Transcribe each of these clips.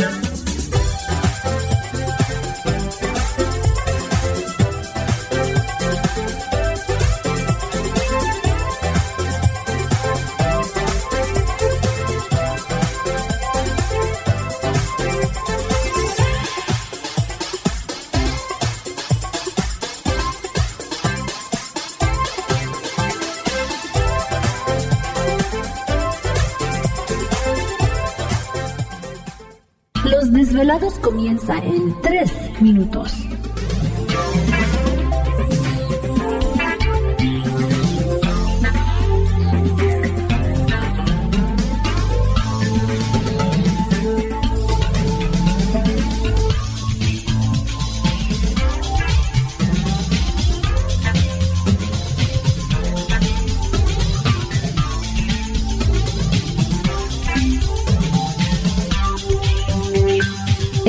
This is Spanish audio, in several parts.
Los comienza en 3 minutos.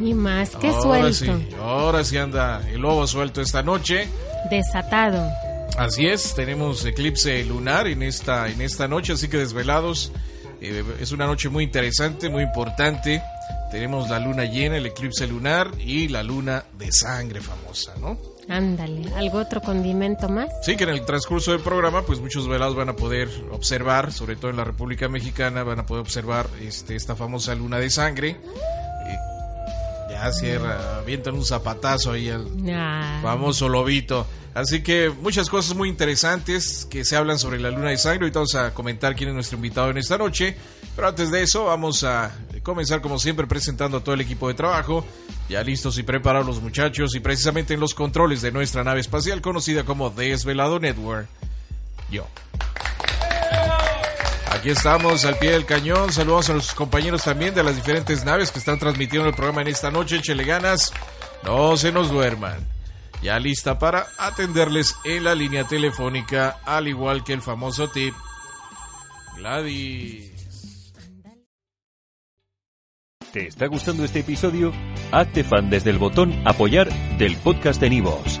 Y más que ahora suelto, sí, ahora sí anda el lobo suelto esta noche. desatado. Así es, tenemos eclipse lunar en esta, en esta noche, así que desvelados. eh, es una noche muy interesante, muy importante. Tenemos la luna llena, el eclipse lunar y la luna de sangre famosa, ¿no? Ándale, ¿algo otro condimento más? Sí, que en el transcurso del programa, pues muchos velados van a poder observar, sobre todo en la República Mexicana, van a poder observar este, esta famosa luna de sangre. Ya cierra, avientan un zapatazo ahí al, famoso lobito. Así que muchas cosas muy interesantes que se hablan sobre la luna de sangre. Ahorita vamos a comentar quién es nuestro invitado en esta noche. Pero antes de eso, vamos a comenzar como siempre presentando a todo el equipo de trabajo. Ya listos y preparados los muchachos y precisamente en los controles de nuestra nave espacial conocida como Desvelado Network. Yo. Aquí estamos al pie del cañón. Saludos a los compañeros también de las diferentes naves que están transmitiendo el programa en esta noche. Échele ganas. No se nos duerman. Ya lista para atenderles en la línea telefónica, al igual que el famoso tip. Gladys. ¿Te está gustando este episodio? Hazte fan desde el botón Apoyar del podcast de Nivos.